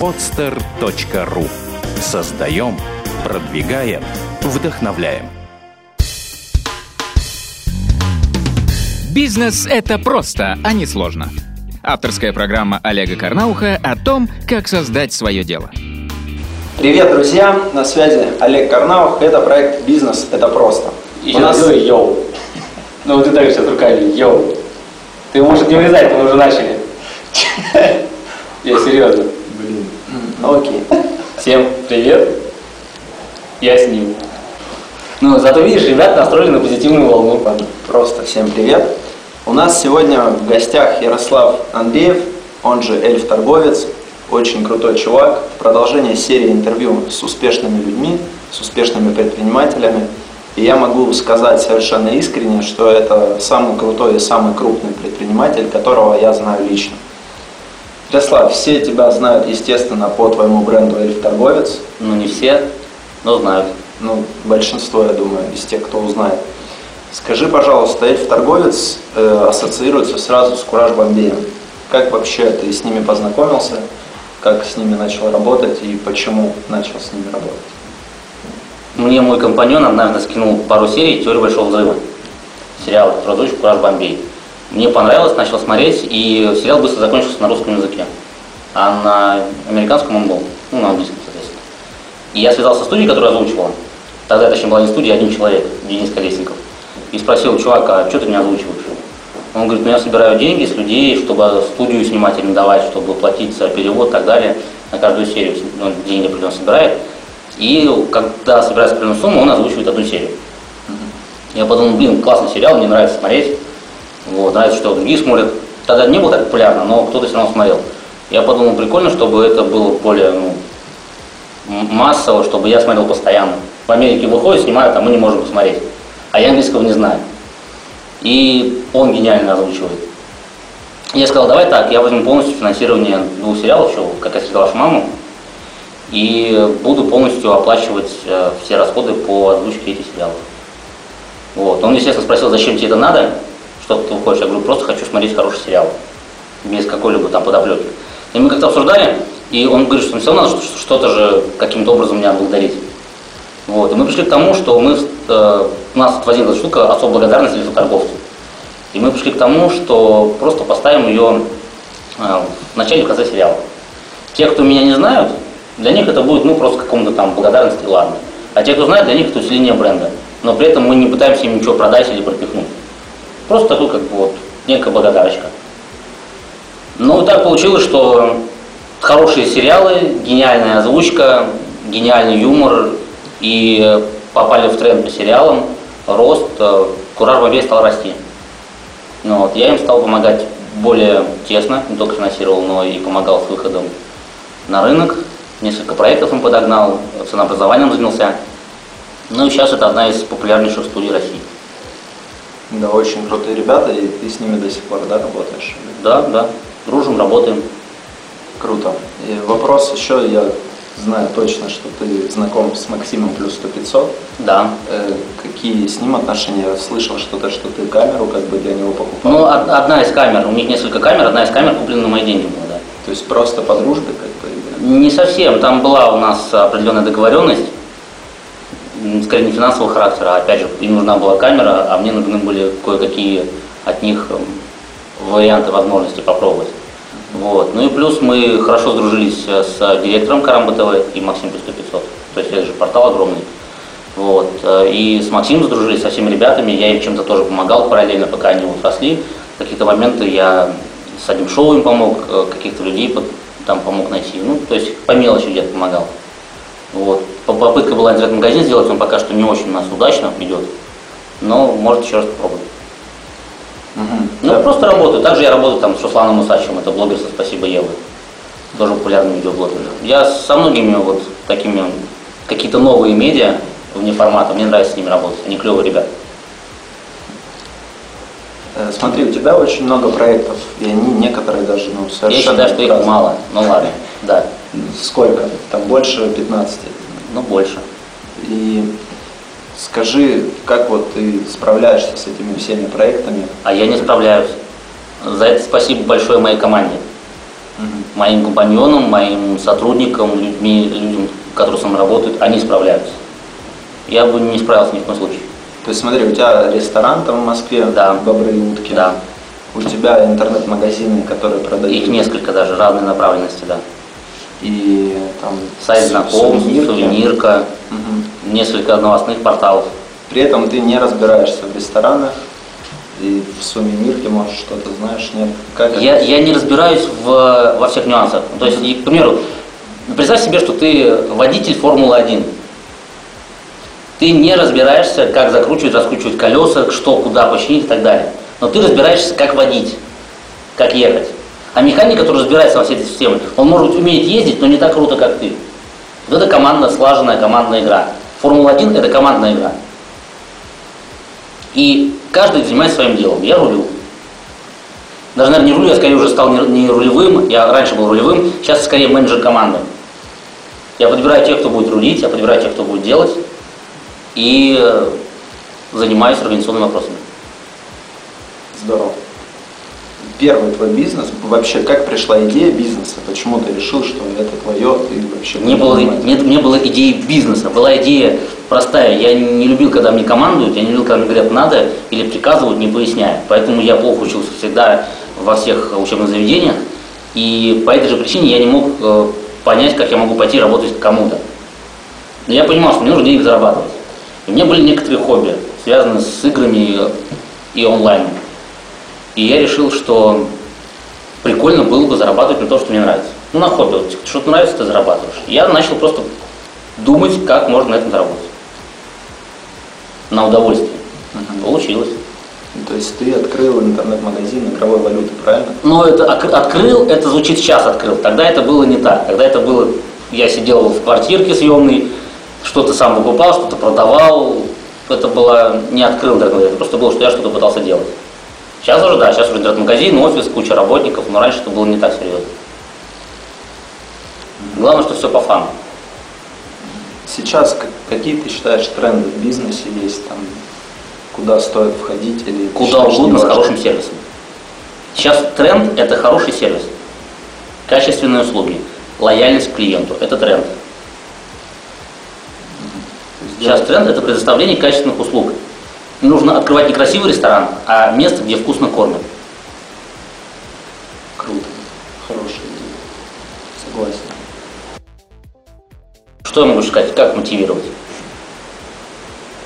podster.ru Создаем, продвигаем, вдохновляем. Бизнес — это просто, а не сложно. Авторская программа Олега Карнауха о том, как создать свое дело. Привет, друзья! На связи Олег Карнаух. Это проект «Бизнес – это просто». Еще У нас... делай йоу. Ну вот ты так сейчас руками, йоу. Ты, может, не вырезать, мы уже начали. Я серьезно. Блин. Окей. Всем привет. Я с ним. Ну, зато видишь, ребята настроены на позитивную волну. Просто всем привет. У нас сегодня в гостях Ярослав Андреев, он же Эльф-торговец, очень крутой чувак. Продолжение серии интервью с успешными людьми, с успешными предпринимателями. И я могу сказать совершенно искренне, что это самый крутой и самый крупный предприниматель, которого я знаю лично. Ярослав, все тебя знают, естественно, по твоему бренду Эльф-торговец. Ну, не все, но знают. Ну, большинство, я думаю, из тех, кто узнает. Скажи, пожалуйста, эльф-торговец э, ассоциируется сразу с Кураж Бомбеем. Как вообще ты с ними познакомился? Как с ними начал работать и почему начал с ними работать? Мне мой компаньон однажды скинул пару серий «Теория большого взрыва». Сериал «Трудович Кураж Бомбей». Мне понравилось, начал смотреть, и сериал быстро закончился на русском языке. А на американском он был, ну, на английском, соответственно. И я связался с студией, которая озвучивала. Тогда, точнее, была не студия, один человек, Денис Колесников и спросил чувака, а что ты меня озвучиваешь? Он говорит, ну я собираю деньги с людей, чтобы студию снимать им давать, чтобы платить за перевод и так далее. На каждую серию он деньги определенно собирает. И когда собирается определенную сумму, он озвучивает одну серию. Я подумал, блин, классный сериал, мне нравится смотреть. Вот, нравится, что другие смотрят. Тогда не было так популярно, но кто-то все равно смотрел. Я подумал, прикольно, чтобы это было более ну, массово, чтобы я смотрел постоянно. В Америке выходит, снимают, а мы не можем посмотреть а я английского не знаю. И он гениально озвучивает. Я сказал, давай так, я возьму полностью финансирование двух сериалов, еще «Как я встретил вашу маму», и буду полностью оплачивать э, все расходы по озвучке этих сериалов. Вот. Он, естественно, спросил, зачем тебе это надо, что ты хочешь. Я говорю, просто хочу смотреть хороший сериал, без какой-либо там подоплеки. И мы как-то обсуждали, и он говорит, что все надо что-то же каким-то образом меня благодарить. Вот. И мы пришли к тому, что мы, э, у нас возникла штука особой благодарности торговцу. И мы пришли к тому, что просто поставим ее э, в начале и в конце сериала. Те, кто меня не знают, для них это будет ну, просто какому-то там благодарности, ладно. А те, кто знает, для них это усиление бренда. Но при этом мы не пытаемся им ничего продать или пропихнуть. Просто такой как бы вот некая благодарочка. Ну так получилось, что хорошие сериалы, гениальная озвучка, гениальный юмор, и попали в тренд по сериалам, рост, э, Кураж Бомбей стал расти. Ну, вот, я им стал помогать более тесно, не только финансировал, но и помогал с выходом на рынок. Несколько проектов им подогнал, ценообразованием занялся. Ну и сейчас это одна из популярнейших студий России. Да, очень крутые ребята, и ты с ними до сих пор, да, работаешь? Да, да, дружим, работаем. Круто. И вопрос еще, я знаю точно, что ты знаком с Максимом плюс 100 500. Да. Э, какие с ним отношения? Я слышал что-то, что ты камеру как бы для него покупал. Ну, одна из камер, у них несколько камер, одна из камер куплена на мои деньги была, да. То есть просто по дружбе как бы? Не совсем, там была у нас определенная договоренность, скорее не финансового характера, а опять же, им нужна была камера, а мне нужны были кое-какие от них варианты возможности попробовать. Вот. Ну и плюс мы хорошо сдружились э, с директором Карамба ТВ и Максим плюс 500. То есть это же портал огромный. Вот. Э, и с Максимом сдружились, со всеми ребятами. Я им чем-то тоже помогал параллельно, пока они росли. Какие-то моменты я с одним шоу им помог, э, каких-то людей там помог найти. Ну, то есть по мелочи где-то помогал. Вот. Попытка была интернет-магазин сделать, он пока что не очень у нас удачно идет. Но может еще раз попробовать. Угу. Ну, да. просто работаю. Также я работаю там с Русланом Усачевым, это блогер со «Спасибо, Евы». Тоже популярный видеоблогер. Я со многими вот такими какие-то новые медиа вне формата, мне нравится с ними работать, они клевые ребята. Э, смотри, у тебя очень много проектов, и они некоторые даже ну, совершенно... Я считаю, что их мало, ну ладно, да. Сколько? Там больше 15? Ну, больше. И Скажи, как вот ты справляешься с этими всеми проектами? А я не справляюсь. За это спасибо большое моей команде. Моим компаньонам, моим сотрудникам, людьми, людям, которые со мной работают, они справляются. Я бы не справился ни в коем случае. То есть смотри, у тебя ресторан там в Москве, Да. «Бобры и утки». Да. У тебя интернет-магазины, которые продают. Их несколько даже, разной направленности, да. И там Сайт знакомств, сувенирки. сувенирка, Мгм. несколько новостных порталов. При этом ты не разбираешься в ресторанах и в сувенирке, может, что-то знаешь, нет? Как Я, это? я не разбираюсь в, во всех нюансах. То есть, и, к примеру, представь себе, что ты водитель Формулы-1. Ты не разбираешься, как закручивать, раскручивать колеса, что, куда починить и так далее. Но ты разбираешься, как водить, как ехать. А механик, который разбирается во всей этой системе, он может уметь ездить, но не так круто, как ты. Вот это командная, слаженная командная игра. Формула-1 это командная игра. И каждый занимается своим делом. Я рулю. Даже, наверное, не рулю, я скорее уже стал не, рулевым. Я раньше был рулевым, сейчас скорее менеджер команды. Я подбираю тех, кто будет рулить, я подбираю тех, кто будет делать. И э, занимаюсь организационными вопросами. Здорово. Первый твой бизнес, вообще, как пришла идея бизнеса? Почему ты решил, что это твое, ты вообще Не было, нет, не было идеи бизнеса, была идея простая. Я не любил, когда мне командуют, я не любил, когда мне говорят надо или приказывают, не поясняя. Поэтому я плохо учился всегда во всех учебных заведениях. И по этой же причине я не мог э, понять, как я могу пойти работать к кому-то. Но я понимал, что мне нужно денег зарабатывать. И у меня были некоторые хобби, связанные с играми и, и онлайном. И я решил, что прикольно было бы зарабатывать на то, что мне нравится. Ну, на хобби. Вот, что-то нравится, ты зарабатываешь. Я начал просто думать, как можно на этом заработать. На удовольствие. Получилось. То есть ты открыл интернет-магазин игровой валюты, правильно? Но это открыл, это звучит сейчас открыл. Тогда это было не так. Тогда это было, я сидел в квартирке съемной, что-то сам покупал, что-то продавал. Это было не открыл это просто было, что я что-то пытался делать. Сейчас уже, да, сейчас уже интернет-магазин, офис, куча работников, но раньше это было не так серьезно. Главное, что все по фану. Сейчас какие ты считаешь тренды в бизнесе есть там, куда стоит входить или Куда угодно с хорошим сервисом. Сейчас тренд – это хороший сервис. Качественные услуги, лояльность к клиенту – это тренд. Сейчас тренд – это предоставление качественных услуг. Нужно открывать не красивый ресторан, а место, где вкусно кормят. Круто. Хорошая идея. Согласен. Что я могу сказать, как мотивировать?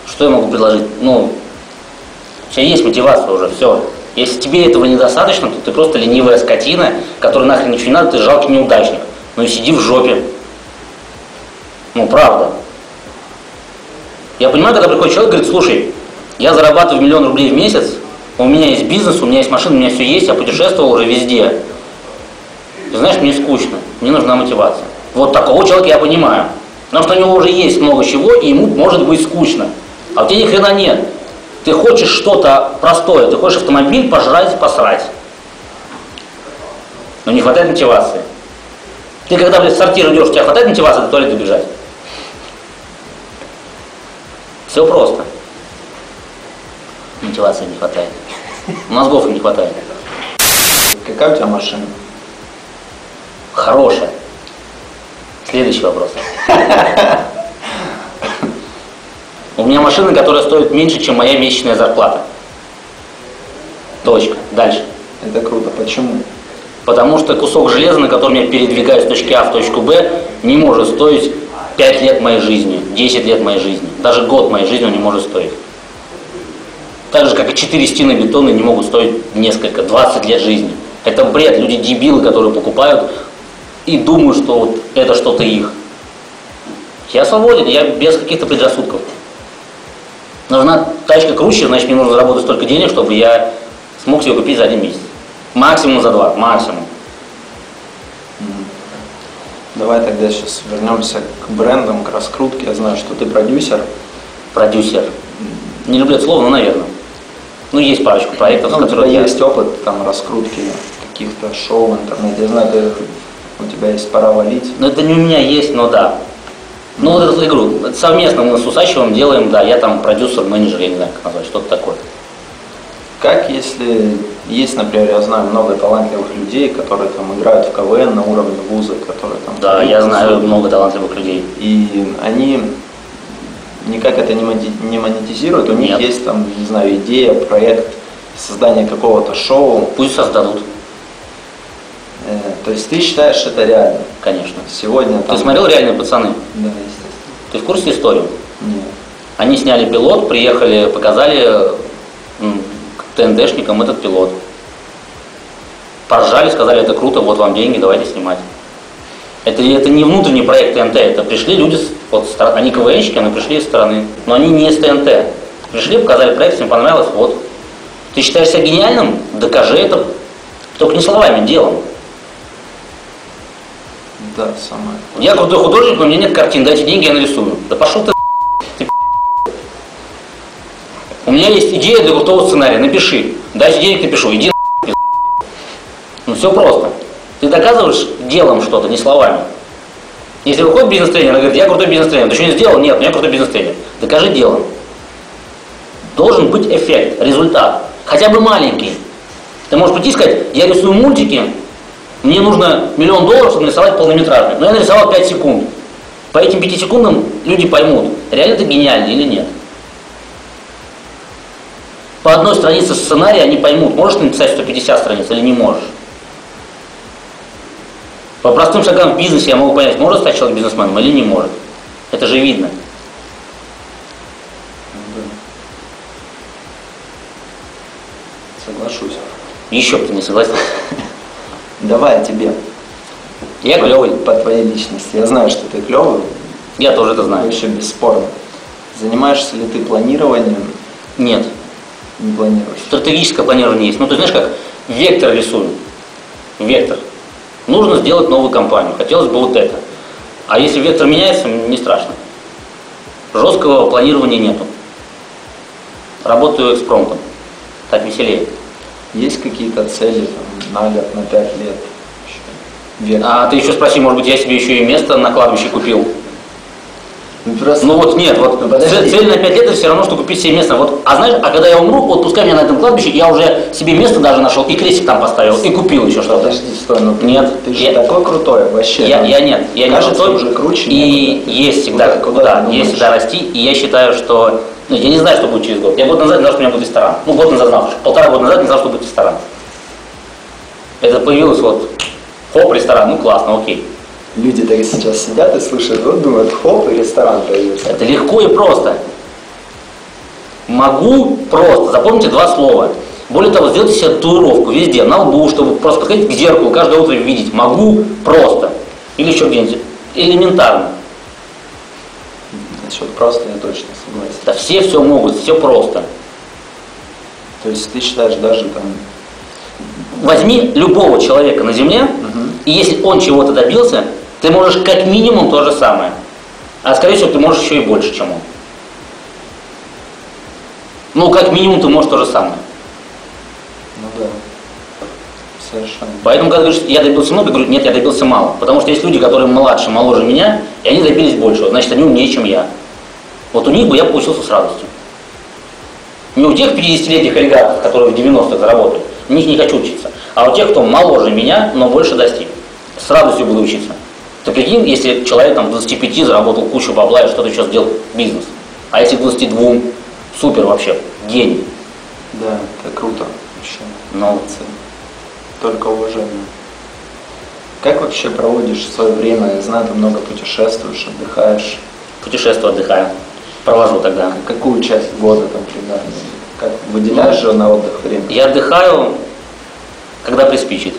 Что я могу предложить? Ну, тебя есть мотивация уже, все. Если тебе этого недостаточно, то ты просто ленивая скотина, которой нахрен ничего не надо, ты жалкий неудачник. Ну и сиди в жопе. Ну, правда. Я понимаю, когда приходит человек и говорит, слушай, я зарабатываю миллион рублей в месяц, у меня есть бизнес, у меня есть машина, у меня все есть, я путешествовал уже везде. Ты знаешь, мне скучно, мне нужна мотивация. Вот такого человека я понимаю. Потому что у него уже есть много чего, и ему может быть скучно. А у тебя ни хрена нет. Ты хочешь что-то простое, ты хочешь автомобиль пожрать, посрать. Но не хватает мотивации. Ты когда, блядь, в сортир идешь, у тебя хватает мотивации до туалета бежать? Все просто. Мотивации не хватает. Мозгов не хватает. Какая у тебя машина? Хорошая. Следующий вопрос. У меня машина, которая стоит меньше, чем моя месячная зарплата. Точка. Дальше. Это круто. Почему? Потому что кусок железа, на котором я передвигаюсь с точки А в точку Б, не может стоить 5 лет моей жизни, 10 лет моей жизни. Даже год моей жизни он не может стоить. Так же, как и 4 стены бетона не могут стоить несколько, 20 лет жизни. Это бред. Люди дебилы, которые покупают и думают, что вот это что-то их. Я свободен, я без каких-то предрассудков. Нужна тачка круче, значит мне нужно заработать столько денег, чтобы я смог себе купить за один месяц. Максимум за два, максимум. Давай тогда сейчас вернемся к брендам, к раскрутке. Я знаю, что ты продюсер. Продюсер. Не люблю это слово, но, наверное. Ну, есть парочку проектов, Ну, тебя я... есть опыт там раскрутки каких-то шоу в интернете. Я знаю, ты, у тебя есть пора валить. Ну, это не у меня есть, но да. Ну, вот эту игру. Это совместно мы с Усачевым делаем, да, я там продюсер, менеджер, я не знаю, как назвать, что-то такое. Как если Есть, например, я знаю много талантливых людей, которые там играют в КВН на уровне вуза, которые там... Да, я знаю много талантливых людей. И они никак это не монетизируют, у них Нет. есть там, не знаю, идея, проект создания какого-то шоу. Пусть создадут, Э, То есть ты считаешь это реально? конечно. Сегодня там... Ты смотрел «Реальные пацаны»? Да, естественно. Ты в курсе историю? Нет. Они сняли пилот, приехали, показали ТНДшникам этот пилот. Поржали, сказали, это круто, вот вам деньги, давайте снимать. Это, это не внутренний проект ТНТ, это пришли люди, с- вот, они КВНщики, но пришли из страны. Но они не из ТНТ. Пришли, показали проект, всем понравилось, вот. Ты считаешь себя гениальным? Докажи это, только не словами, делом. Да, самое. Я крутой художник, но у меня нет картин, дайте деньги, я нарисую. Да пошел ты, ты У меня есть идея для крутого сценария, напиши. Дайте денег, напишу, иди Ну все просто. Ты доказываешь делом что-то, не словами. Если выходит бизнес-тренер и говорит, я крутой бизнес-тренер, ты что не сделал? Нет, у меня крутой бизнес-тренер. Докажи делом. Должен быть эффект, результат. Хотя бы маленький. Ты можешь прийти и сказать, я рисую мультики, мне нужно миллион долларов, чтобы нарисовать полнометражный. Но я нарисовал 5 секунд. По этим 5 секундам люди поймут, реально ты гениальный или нет. По одной странице сценария они поймут, можешь ты написать 150 страниц или не можешь. По простым шагам в бизнесе я могу понять, может стать человек бизнесменом или не может. Это же видно. Соглашусь. Еще ты не согласился. Давай тебе. Я клевый. По твоей личности. Я знаю, что ты клевый. Я тоже это знаю. Вообще бесспорно. Занимаешься ли ты планированием? Нет. Не планируешь. Стратегическое планирование есть. Ну, ты знаешь как? Вектор рисую. Вектор. Нужно сделать новую компанию. Хотелось бы вот это. А если вектор меняется, не страшно. Жесткого планирования нету. Работаю экспромтом. Так веселее. Есть какие-то цели там, на год, на пять лет? А ты еще спроси, может быть, я себе еще и место на кладбище купил. Ну, просто... Ну вот нет, вот Ну, подожди. цель, на 5 лет это все равно, что купить себе место. Вот, а знаешь, а когда я умру, вот пускай меня на этом кладбище, я уже себе место даже нашел, и крестик там поставил, и купил еще что-то. Подожди, стой, ну Нет, ты же я- такой крутой вообще. Я, там. я нет, я Кажется, не крутой. уже круче И некуда. есть всегда Куда- куда, куда есть всегда расти. И я считаю, что ну, я не знаю, что будет через год. Я год назад знал, что у меня будет ресторан. Ну, год назад знал, полтора года назад не знал, что будет ресторан. Это появилось вот, хоп, ресторан, ну классно, окей. Люди так сейчас сидят и слушают, вот думают, хоп, и ресторан появился. Это легко и просто. Могу просто. Запомните два слова. Более того, сделайте себе татуировку везде, на лбу, чтобы просто подходить к зеркалу, каждое утро видеть. Могу просто. Или еще где-нибудь. Элементарно. Насчет просто я точно согласен. Да все все могут, все просто. То есть ты считаешь даже там, Возьми любого человека на Земле, и если он чего-то добился, ты можешь как минимум то же самое. А скорее всего, ты можешь еще и больше, чем он. Ну, как минимум, ты можешь то же самое. ну да, совершенно. Поэтому, когда говоришь, я добился много, я говорю, нет, я добился мало. Потому что есть люди, которые младше, моложе меня, и они добились большего. Значит, они умнее, чем я. Вот у них бы я получился с радостью. Не у тех 50-летних олигархов, которые в 90-х заработали, у них не хочу учиться. А у тех, кто моложе меня, но больше достиг. С радостью буду учиться. Ты прикинь, если человек там 25 заработал кучу бабла и что-то еще сделал бизнес. А если к 22, супер вообще, гений. Да, это круто вообще. Но Молодцы. Только уважение. Как вообще проводишь свое время? Я знаю, ты много путешествуешь, отдыхаешь. путешествую, отдыхаю. Провожу тогда. Какую часть года там примерно? Как выделяешь же на отдых время? Я отдыхаю, когда приспичит.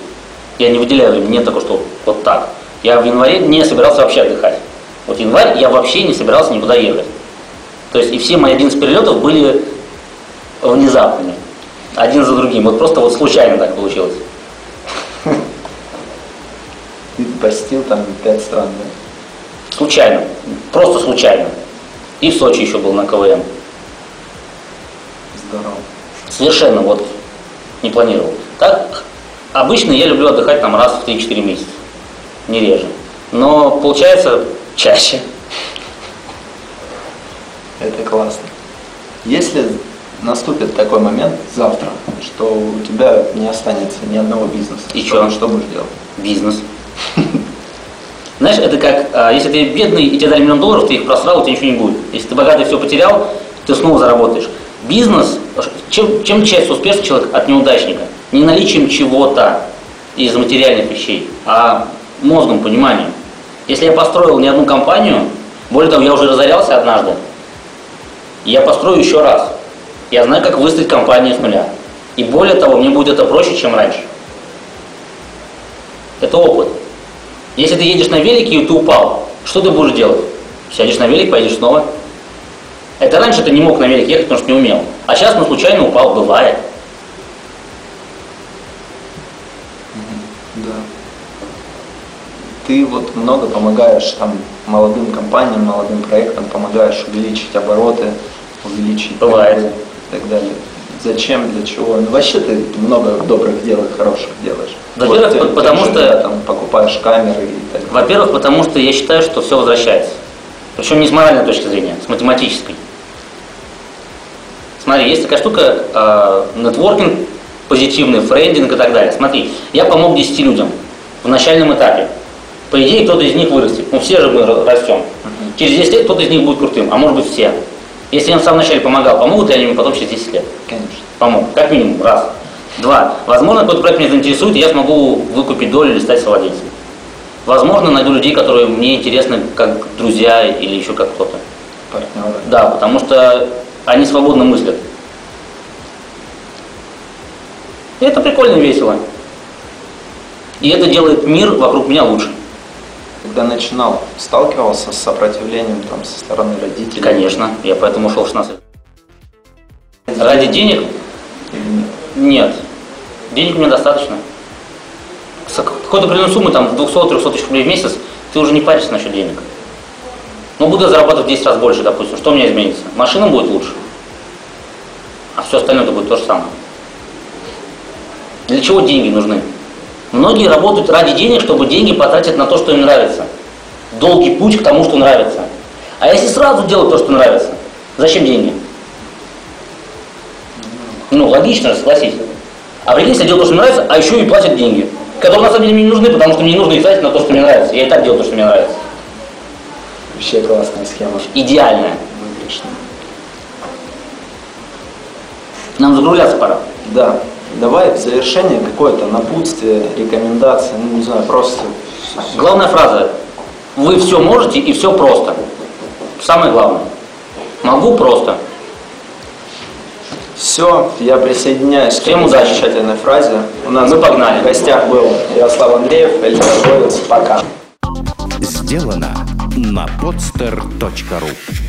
Я не выделяю нет такого, что вот так. Я в январе не собирался вообще отдыхать. Вот январь я вообще не собирался никуда ехать. То есть и все мои 11 перелетов были внезапными. Один за другим. Вот просто вот случайно так получилось. Ты посетил там пять стран, да? Случайно. Просто случайно. И в Сочи еще был на КВМ. Здорово. Совершенно вот не планировал. Так, обычно я люблю отдыхать там раз в 3-4 месяца. Не реже. Но получается чаще. Это классно. Если наступит такой момент завтра, что у тебя не останется ни одного бизнеса. И что? Что будешь делать? Бизнес. Знаешь, это как, а, если ты бедный и тебе дали миллион долларов, ты их просрал, у тебя ничего не будет. Если ты богатый все потерял, ты снова заработаешь. Бизнес, чем, чем часть успешный человек от неудачника? Не наличием чего-то из материальных вещей, а мозгом, пониманием. Если я построил не одну компанию, более того, я уже разорялся однажды, я построю еще раз. Я знаю, как выстроить компанию с нуля. И более того, мне будет это проще, чем раньше. Это опыт. Если ты едешь на велике и ты упал, что ты будешь делать? Сядешь на велик, поедешь снова. Это раньше ты не мог на велик ехать, потому что не умел. А сейчас, ну, случайно упал, бывает. Ты вот много помогаешь там молодым компаниям, молодым проектам, помогаешь увеличить обороты, увеличить Бывает. и так далее. Зачем, для чего? Ну, вообще ты много добрых дел и хороших делаешь. Во-первых, ты- ты потому же, что- да, там покупаешь камеры и так далее. Во-первых, потому что я считаю, что все возвращается. Причем не с моральной точки зрения, с математической. Смотри, есть такая штука, э, нетворкинг, позитивный, френдинг и так далее. Смотри, я помог 10 людям в начальном этапе. По идее, кто-то из них вырастет. Ну, все же мы ра- растем. Через 10 лет кто-то из них будет крутым, а может быть все. Если я им в самом начале помогал, помогут ли они мне потом через 10 лет? Конечно. Помог. Как минимум. Раз. Два. Возможно, какой-то проект меня заинтересует, и я смогу выкупить долю или стать совладельцем. Возможно, найду людей, которые мне интересны как друзья или еще как кто-то. Партнеры. Да, потому что они свободно мыслят. И это прикольно и весело. И это делает мир вокруг меня лучше. Когда начинал, сталкивался с сопротивлением там, со стороны родителей? Конечно. Я поэтому ушел в 16 лет. Ради денег? Или нет? Нет. Денег мне достаточно. С какой-то определенной суммы, там, 200-300 тысяч рублей в месяц, ты уже не паришься насчет денег. Но буду зарабатывать в 10 раз больше, допустим. Что у меня изменится? Машина будет лучше. А все остальное это будет то же самое. Для чего деньги нужны? Многие работают ради денег, чтобы деньги потратить на то, что им нравится. Долгий путь к тому, что нравится. А если сразу делать то, что нравится, зачем деньги? Ну, логично согласись. А прикинь, если я делаю то, что нравится, а еще и платят деньги, которые на самом деле мне не нужны, потому что мне не нужно их тратить на то, что мне нравится. Я и так делаю то, что мне нравится. Вообще классная схема. Идеальная. Выигрышная. Нам закругляться пора. Да. Давай в завершение какое-то напутствие, рекомендации, ну не знаю, просто Главная фраза. Вы все можете и все просто. Самое главное. Могу просто. Все, я присоединяюсь Всем к этой удачи. замечательной фразе. У нас Мы погнали. в гостях был Ярослав Андреев, Эльдар. Пока. Сделано на podster.ru